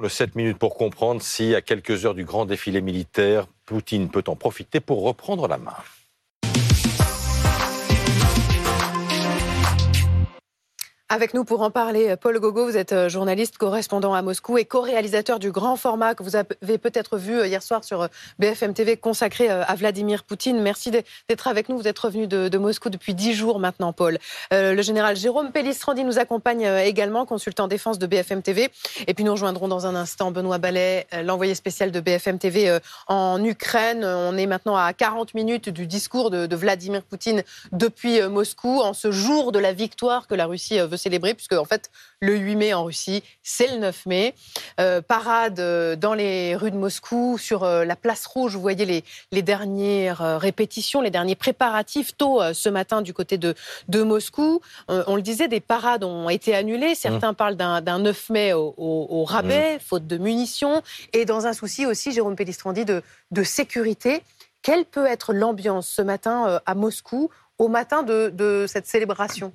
Le 7 minutes pour comprendre si, à quelques heures du grand défilé militaire, Poutine peut en profiter pour reprendre la main. Avec nous pour en parler, Paul Gogo, vous êtes euh, journaliste, correspondant à Moscou et co-réalisateur du grand format que vous avez peut-être vu euh, hier soir sur euh, BFM TV consacré à Vladimir Poutine. Merci d'être avec nous. Vous êtes revenu de, Moscou depuis dix jours maintenant, Paul. le général Jérôme Pellistrandi nous accompagne également, consultant défense de BFM TV. Et puis nous rejoindrons dans un instant Benoît Ballet, l'envoyé spécial de BFM TV en Ukraine. On est maintenant à 40 minutes du discours de, de Vladimir Poutine depuis Moscou, en ce jour de la victoire que la Russie veut célébrer, puisque en fait, le 8 mai en Russie, c'est le 9 mai. Euh, parade euh, dans les rues de Moscou, sur euh, la place rouge, vous voyez les, les dernières répétitions, les derniers préparatifs tôt ce matin du côté de, de Moscou. on le disait, des parades ont été annulées. Certains mmh. parlent d'un 9 mai au, rabais, mmh. faute de munitions, et dans un souci aussi, Jérôme Pellistrandi, de, de sécurité. Quelle peut être l'ambiance ce matin à Moscou, au matin de, de cette célébration?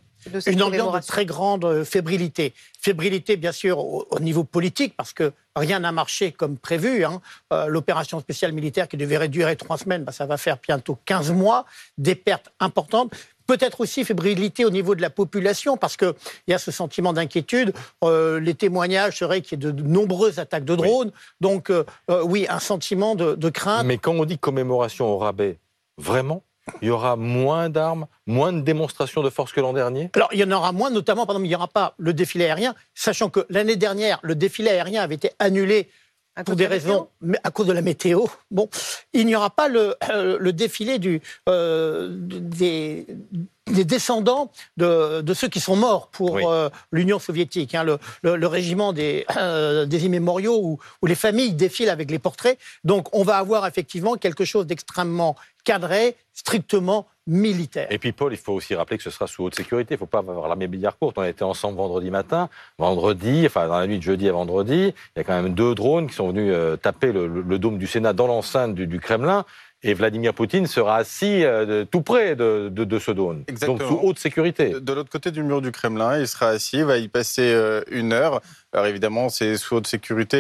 Une ambiance de très grande euh, fébrilité. Fébrilité, bien sûr, au, niveau politique, parce que rien n'a marché comme prévu. Hein. Euh, l'opération spéciale militaire qui devait durer trois semaines, bah, ça va faire bientôt 15 mois, des pertes importantes. Peut-être aussi fébrilité au niveau de la population, parce qu'il y a ce sentiment d'inquiétude. Euh, les témoignages seraient qu'il y ait de, nombreuses attaques de drones. Donc, oui, un sentiment de, de crainte. Mais quand on dit commémoration au rabais, vraiment il y aura moins d'armes, moins de démonstrations de force que l'an dernier? Alors, il y en aura moins, notamment, pardon, il n'y aura pas le défilé aérien, sachant que l'année dernière, le défilé aérien avait été annulé pour des raisons, mais à cause de la météo. Bon, il n'y aura pas le, euh, défilé du, euh, des, descendants de, ceux qui sont morts pour euh, l'Union soviétique. Hein, le, régiment des, des immémoriaux où, où, les familles défilent avec les portraits. Donc, on va avoir effectivement quelque chose d'extrêmement cadré, strictement militaire. Et puis Paul, il faut aussi rappeler que ce sera sous haute sécurité. Il ne faut pas avoir l'armée billard courte. On été ensemble vendredi matin, vendredi, enfin dans la nuit de jeudi à vendredi. Il y a quand même deux drones qui sont venus euh, taper le, dôme du Sénat dans l'enceinte du, Kremlin. Et Vladimir Poutine sera assis euh, tout près de, ce dôme. Donc sous haute sécurité. De l'autre côté du mur du Kremlin, il sera assis, il va y passer euh, une heure. Alors évidemment, c'est sous haute sécurité.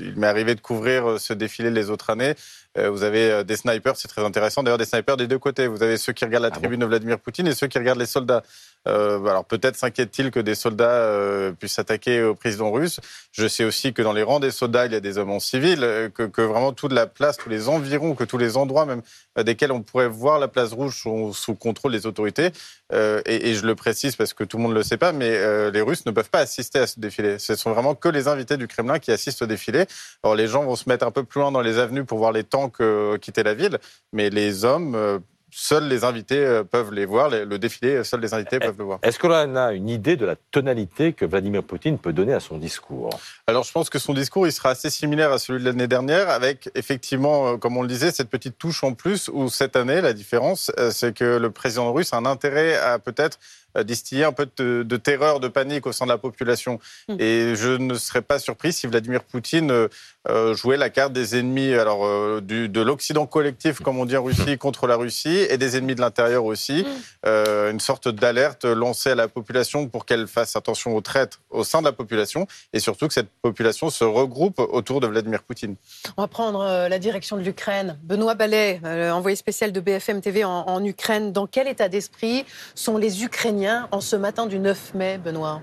il m'est arrivé de couvrir ce défilé les autres années. Euh, vous avez euh, des snipers, c'est très intéressant. D'ailleurs, des snipers des deux côtés. Vous avez ceux qui regardent la ah tribune de Vladimir Poutine et ceux qui regardent les soldats. Euh, alors peut-être s'inquiète-t-il que des soldats puissent s'attaquer au président russe. Je sais aussi que dans les rangs des soldats, il y a des hommes en civil, que, vraiment toute la place, tous les environs, que tous les endroits même desquels on pourrait voir la place rouge sont sous contrôle des autorités. Et, je le précise parce que tout le monde ne le sait pas, mais les Russes ne peuvent pas assister à ce défilé. Ce sont vraiment que les invités du Kremlin qui assistent au défilé. Alors les gens vont se mettre un peu plus loin dans les avenues pour voir les tanks quitter la ville, mais les hommes euh, seuls les invités euh, peuvent les voir, le défilé, seuls les invités peuvent le voir. Est-ce qu'on a une idée de la tonalité que Vladimir Poutine peut donner à son discours? Alors je pense que son discours, il sera assez similaire à celui de l'année dernière, avec effectivement, euh, comme on le disait, cette petite touche en plus, où cette année, la différence, c'est que le président russe a un intérêt à peut-être distiller un peu de, terreur, de panique au sein de la population. Mmh. Et je ne serais pas surpris si Vladimir Poutine euh, euh, jouait la carte des ennemis, alors euh, du, de l'Occident collectif, comme on dit en Russie, contre la Russie, et des ennemis de l'intérieur aussi. Mmh. une sorte d'alerte lancée à la population pour qu'elle fasse attention aux traîtres au sein de la population, et surtout que cette population se regroupe autour de Vladimir Poutine. On va prendre la direction de l'Ukraine. Benoît Ballet, envoyé spécial de BFM TV en, en Ukraine. Dans quel état d'esprit sont les Ukrainiens en ce matin du 9 mai, Benoît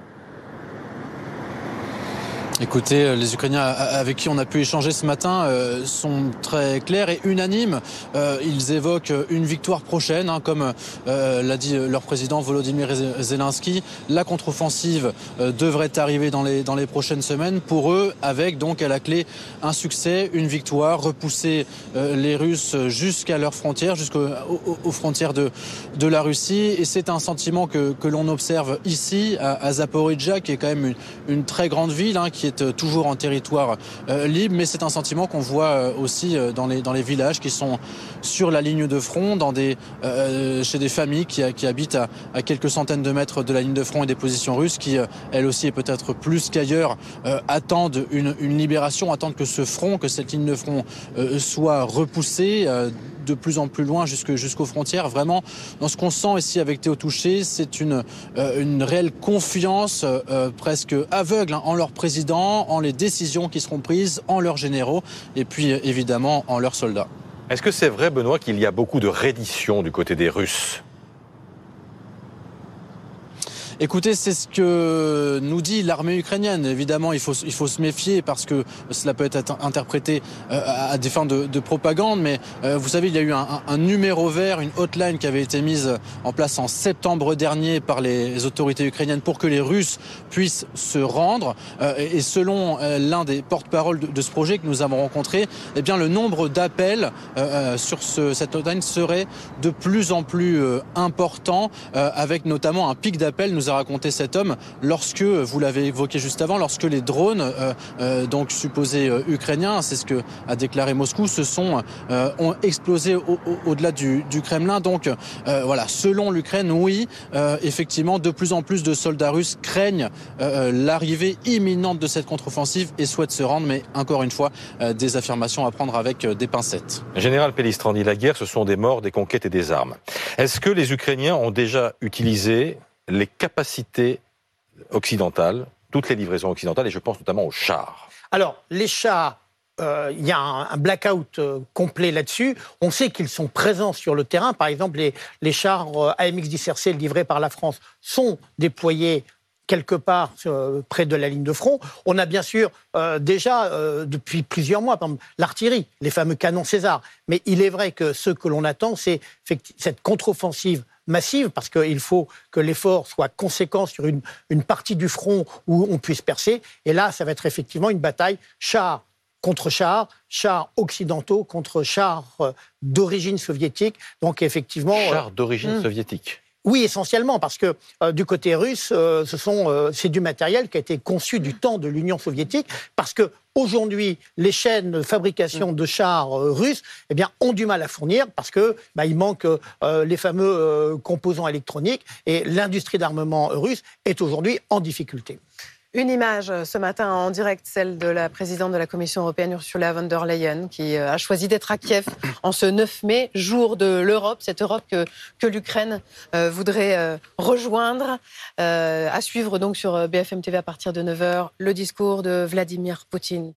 Écoutez, euh, les Ukrainiens avec qui on a pu échanger ce matin euh, sont très clairs et unanimes. Euh, ils évoquent une victoire prochaine, hein, comme l'a dit leur président Volodymyr Zelensky. La contre-offensive devrait arriver dans les, dans les prochaines semaines pour eux, avec donc à la clé un succès, une victoire, repousser les Russes jusqu'à leurs frontières, jusqu'aux frontières de, de la Russie. Et c'est un sentiment que, que l'on observe ici, à, Zaporizhia, qui est quand même une, très grande ville, hein, est euh, toujours en territoire euh, libre, mais c'est un sentiment qu'on voit euh, aussi dans les, dans les villages qui sont sur la ligne de front, dans des, chez des familles qui, qui habitent à, quelques centaines de mètres de la ligne de front et des positions russes, qui, elles aussi, et peut-être plus qu'ailleurs, attendent une, une, libération, attendent que ce front, que cette ligne de front soit repoussée de plus en plus loin jusqu'aux frontières. Vraiment, dans ce qu'on sent ici avec Théo Touché, c'est une, une réelle confiance presque aveugle hein, en leur président, en les décisions qui seront prises, en leurs généraux et puis évidemment en leurs soldats. Est-ce que c'est vrai, Benoît, qu'il y a beaucoup de reddition du côté des Russes? Écoutez, c'est ce que nous dit l'armée ukrainienne. Évidemment, il faut, il faut se méfier parce que cela peut être interprété euh, à des fins de, de propagande. Mais euh, vous savez, il y a eu un, numéro vert, une hotline qui avait été mise en place en septembre dernier par les autorités ukrainiennes pour que les Russes puissent se rendre. Euh, et selon l'un des porte-parole de, ce projet que nous avons rencontré, eh bien, le nombre d'appels sur ce, cette hotline serait de plus en plus important, avec notamment un pic d'appels a raconté cet homme lorsque, vous l'avez évoqué juste avant, lorsque les drones, euh, euh, donc supposés euh, ukrainiens, c'est ce que a déclaré Moscou, se sont ont explosé au-delà du, du, Kremlin. Donc voilà, selon l'Ukraine, oui, effectivement, de plus en plus de soldats russes craignent l'arrivée imminente de cette contre-offensive et souhaitent se rendre, mais encore une fois, des affirmations à prendre avec des pincettes. Général Pellistrandi, la guerre, ce sont des morts, des conquêtes et des armes. Est-ce que les Ukrainiens ont déjà utilisé les capacités occidentales, toutes les livraisons occidentales, et je pense notamment aux chars. Alors, les chars, euh, il y a un, blackout euh, complet là-dessus. On sait qu'ils sont présents sur le terrain. Par exemple, les, chars euh, AMX-10RC livrés par la France sont déployés quelque part près de la ligne de front. On a bien sûr déjà depuis plusieurs mois, l'artillerie, les fameux canons César. Mais il est vrai que ce que l'on attend, c'est cette contre-offensive massive, parce qu'il faut que l'effort soit conséquent sur une, une partie du front où on puisse percer. Et là, ça va être effectivement une bataille char contre char, chars occidentaux contre chars euh, d'origine soviétique. Donc effectivement... Euh, chars d'origine hmm. soviétique oui, essentiellement, parce que euh, du côté russe, euh, ce sont, euh, c'est du matériel qui a été conçu du temps de l'Union soviétique, parce que aujourd'hui, les chaînes de fabrication de chars russes, eh bien, ont du mal à fournir parce que bah, il manque les fameux composants électroniques et l'industrie d'armement russe est aujourd'hui en difficulté. Une image euh, ce matin en direct, celle de la présidente de la Commission européenne, Ursula von der Leyen, qui euh, a choisi d'être à Kiev en ce 9 mai, jour de l'Europe, cette Europe que, l'Ukraine euh, voudrait rejoindre. à suivre donc sur BFM TV à partir de 9h, le discours de Vladimir Poutine.